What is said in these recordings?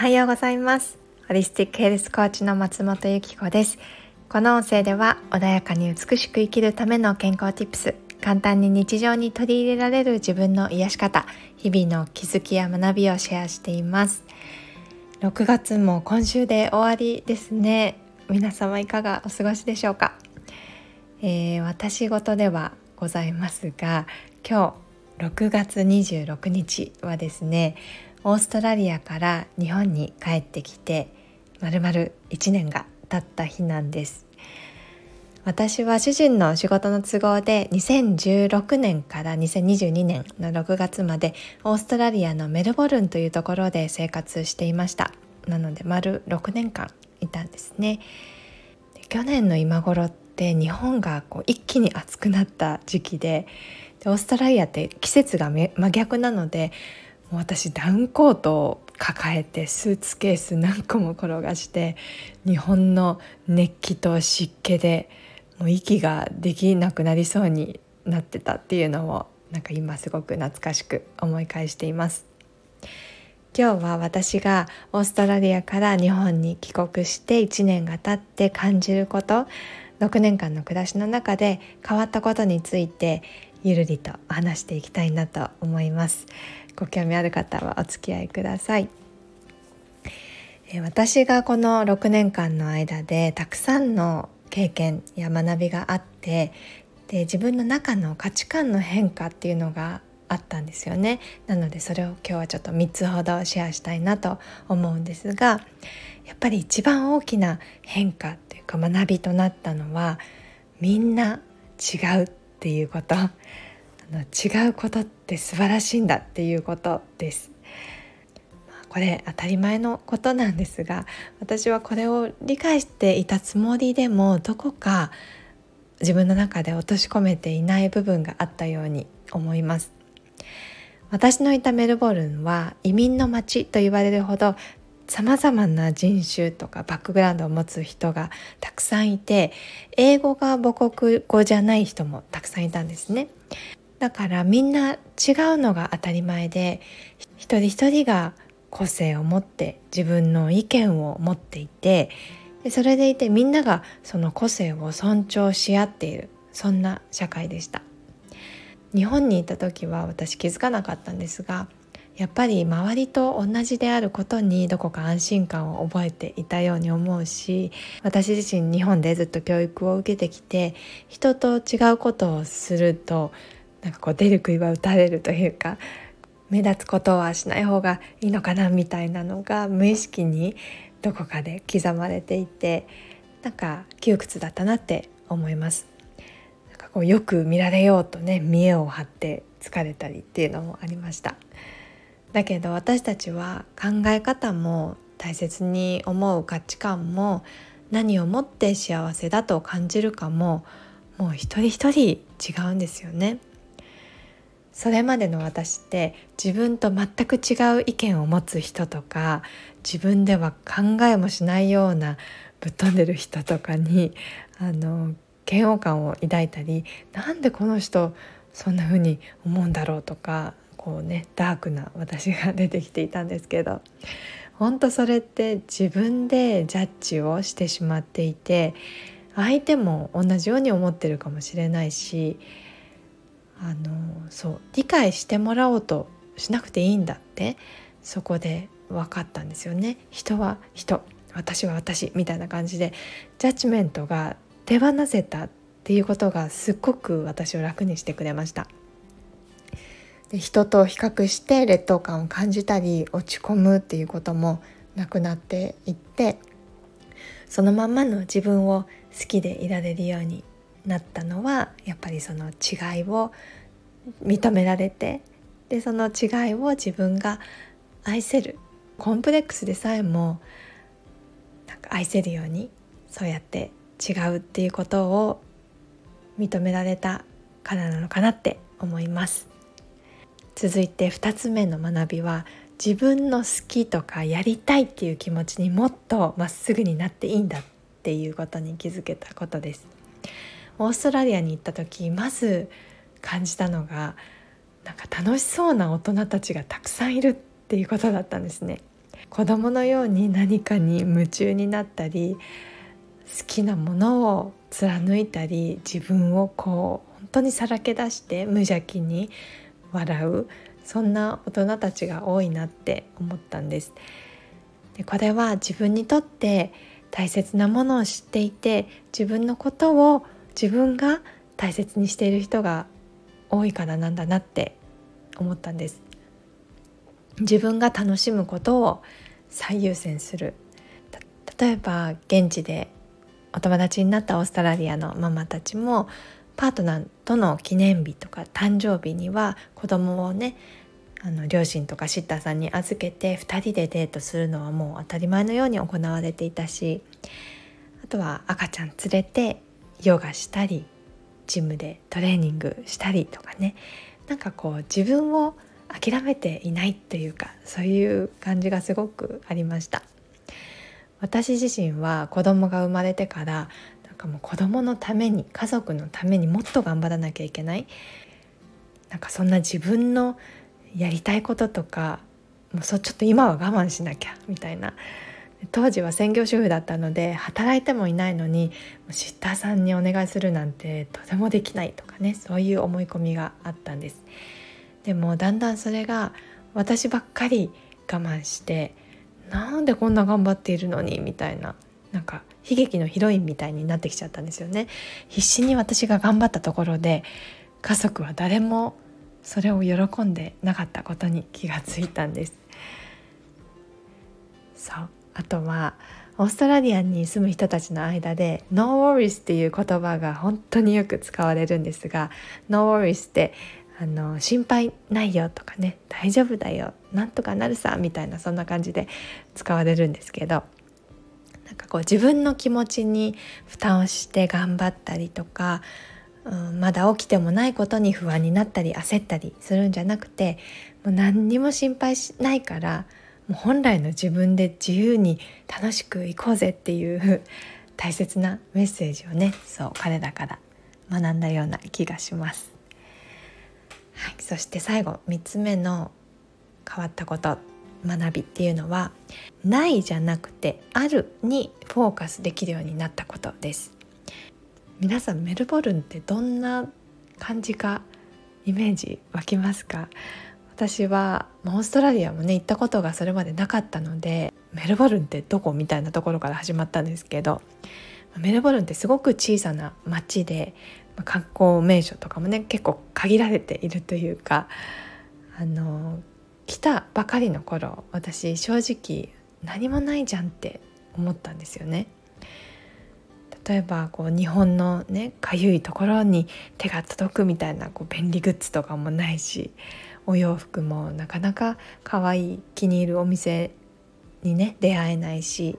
はようございます。ホリスティックヘルスコーチの松本由紀子です。この音声では穏やかに美しく生きるための健康 Tips 簡単に日常に取り入れられる自分の癒し方日々の気づきや学びをシェアしています。6月も今週で終わりですね。皆様いかがお過ごしでしょうか、えー、私事ではございますが今日6月26日はですねオーストラリアから日本に帰ってきてまるまる1年が経った日なんです。私は主人の仕事の都合で2016年から2022年の6月までオーストラリアのメルボルンというところで生活していました。なので丸6年間いたんですね。去年の今頃って日本がこう一気に暑くなった時期ででオーストラリアって季節が真逆なのでもう私ダウンコートを抱えてスーツケース何個も転がして日本の熱気と湿気でもう息ができなくなりそうになってたっていうのをなんか今すごく懐かしく思い返しています。今日は私がオーストラリアから日本に帰国して1年が経って感じること6年間の暮らしの中で変わったことについてゆるりと話していきたいなと思います。ご興味ある方はお付き合いください。私がこの6年間の間でたくさんの経験や学びがあってで自分の中の価値観の変化っていうのがあったんですよね。なのでそれを今日はちょっと3つほどシェアしたいなと思うんですがやっぱり一番大きな変化っていうか学びとなったのはみんな違うっていうこと。の違うことって素晴らしいんだっていうことです。これ当たり前のことなんですが私はこれを理解していたつもりでもどこか自分の中で落とし込めていない部分があったように思います私のいたメルボルンは移民の街と言われるほどさまざまな人種とかバックグラウンドを持つ人がたくさんいて英語が母国語じゃない人もたくさんいたんですねだからみんな違うのが当たり前で一人一人が個性を持って自分の意見を持っていてそれでいてみんながその個性を尊重し合っているそんな社会でした。日本にいた時は私気づかなかったんですがやっぱり周りと同じであることにどこか安心感を覚えていたように思うし私自身日本でずっと教育を受けてきて人と違うことをするとなんかこう出る杭は打たれるというか目立つことはしない方がいいのかなみたいなのが無意識にどこかで刻まれていてなんか窮屈だったなって思います。なんかこうよく見られようとね見栄を張って疲れたりっていうのもありました。だけど私たちは考え方も大切に思う価値観も何をもって幸せだと感じるかももう一人一人違うんですよね。それまでの私って自分と全く違う意見を持つ人とか自分では考えもしないようなぶっ飛んでる人とかに あの嫌悪感を抱いたりなんでこの人そんな風に思うんだろうとかこうねダークな私が出てきていたんですけど本当それって自分でジャッジをしてしまっていて相手も同じように思ってるかもしれないしあのそう理解してもらおうとしなくていいんだってそこで分かったんですよね。人は人私は私みたいな感じでジャッジメントが手放せたっていうことがすっごく私を楽にしてくれました。で人と比較して劣等感を感じたり落ち込むっていうこともなくなっていってそのまんまの自分を好きでいられるようになったのはやっぱりその違いを認められてでその違いを自分が愛せるコンプレックスでさえもなんか愛せるようにそうやって違うっていうことを認められたからなのかなって思います。続いて2つ目の学びは自分の好きとかやりたいっていう気持ちにもっとまっすぐになっていいんだっていうことに気づけたことです。オーストラリアに行った時まず感じたのがなんか楽しそうな大人たちがたくさんいるっていうことだったんですね。子供のように何かに夢中になったり好きなものを貫いたり自分をこう本当にさらけ出して無邪気に笑うそんな大人たちが多いなって思ったんです。でこれは自分にとって大切なものを知っていて自分のことを自分が大切にしている人が多いからなんだなって思ったんです。自分が楽しむことを最優先する。例えば現地でお友達になったオーストラリアのママたちもパートナーとの記念日とか誕生日には子供をねあの両親とかシッターさんに預けて2人でデートするのはもう当たり前のように行われていたしあとは赤ちゃん連れてヨガしたりジムでトレーニングしたりとかね。なんかこう自分を諦めていないというかそういう感じがすごくありました。私自身は子供が生まれてからなんかもう子供のために家族のためにもっと頑張らなきゃいけない。なんかそんな自分のやりたいこととかもうそちょっと今は我慢しなきゃみたいな。当時は専業主婦だったので働いてもいないのにシッターさんにお願いするなんてとてもできないとかねそういう思い込みがあったんです。でもだんだんそれが私ばっかり我慢してなんでこんな頑張っているのにみたいななんか悲劇のヒロインみたいになってきちゃったんですよね。必死に私が頑張ったところで家族は誰もそれを喜んでなかったことに気がついたんです。そう。あとはオーストラリアに住む人たちの間で No worries っていう言葉が本当によく使われるんですが No worries ってあの心配ないよとかね大丈夫だよなんとかなるさみたいなそんな感じで使われるんですけどなんかこう自分の気持ちに負担をして頑張ったりとか、うん、まだ起きてもないことに不安になったり焦ったりするんじゃなくてもう何にも心配しないからもう本来の自分で自由に楽しくいこうぜっていう大切なメッセージをねそう彼らから学んだような気がします。はい、そして最後3つ目の変わったこと学びっていうのはないじゃなくてあるにフォーカスできるようになったことです皆さんメルボルンってどんな感じかイメージ湧きますか？私はオーストラリアもね行ったことがそれまでなかったのでメルボルンってどこみたいなところから始まったんですけどメルボルンってすごく小さな町で観光名所とかもね結構限られているというかあの来たばかりの頃私正直何もないじゃんって思ったんですよね。例えばこう日本のねかゆいところに手が届くみたいなこう便利グッズとかもないしお洋服もなかなか可愛い気に入るお店にね出会えないし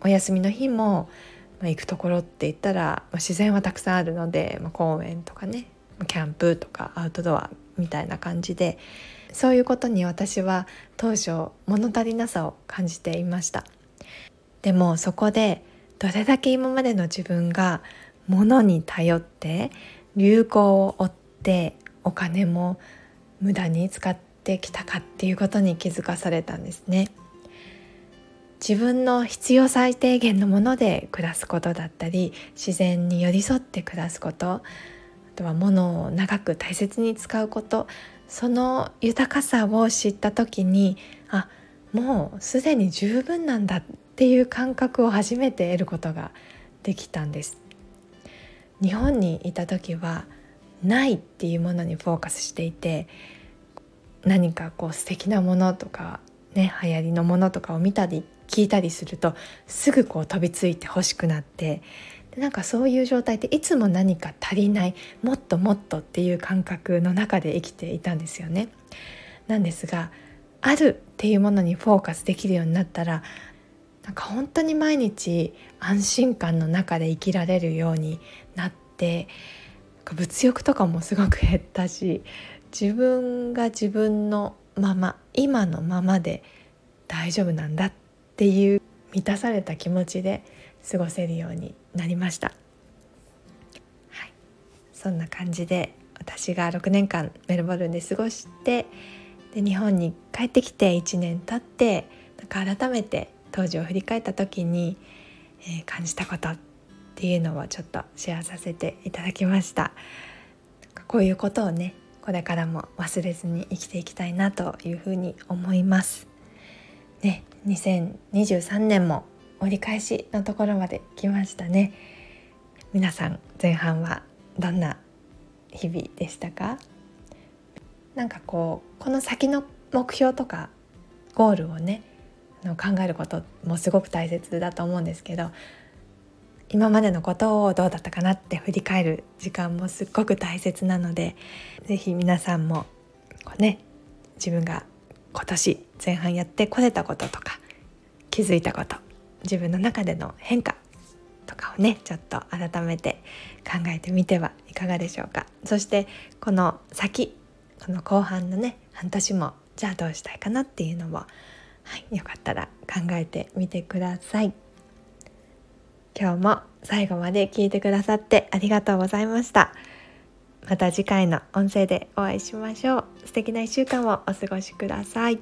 お休みの日も、まあ、行くところって言ったら、まあ、自然はたくさんあるので、まあ、公園とかねキャンプとかアウトドアみたいな感じでそういうことに私は当初物足りなさを感じていました。でもそこでどれだけ今までの自分が物に頼って流行を追ってお金も無駄に使ってきたかっていうことに気づかされたんですね。自分の必要最低限のもので暮らすことだったり自然に寄り添って暮らすことあとは物を長く大切に使うことその豊かさを知った時にあもうすでに十分なんだっていう感覚を初めて得ることができたんです。日本にいた時はないっていうものにフォーカスしていて何かこう素敵なものとかね流行りのものとかを見たり聞いたりするとすぐこう飛びついて欲しくなってでなんかそういう状態っていつも何か足りないもっともっとっていう感覚の中で生きていたんですよね。なんですがあるっていうものにフォーカスできるようになったらなんか本当に毎日安心感の中で生きられるようになって物欲とかもすごく減ったし自分が自分のまま今のままで大丈夫なんだっていう満たされた気持ちで過ごせるようになりました、はい、そんな感じで私が6年間メルボルンで過ごしてで日本に帰ってきて1年経ってなんか改めて当時を振り返った時に、えー、感じたことっていうのをちょっとシェアさせていただきました。こういうことをねこれからも忘れずに生きていきたいなというふうに思います。ね2023年も折り返しのところまで来ましたね。皆さん前半はどんな日々でしたか？なんかこうこの先の目標とかゴールをね考えることもすごく大切だと思うんですけど今までのことをどうだったかなって振り返る時間もすっごく大切なので是非皆さんもこうね自分が今年前半やってこれたこととか気づいたこと自分の中での変化とかをねちょっと改めて考えてみてはいかがでしょうか。そしてこの先この後半のね半年もじゃあどうしたいかなっていうのも、はい、よかったら考えてみてください。今日も最後まで聞いてくださってありがとうございました。また次回の音声でお会いしましょう。素敵な1週間をお過ごしください。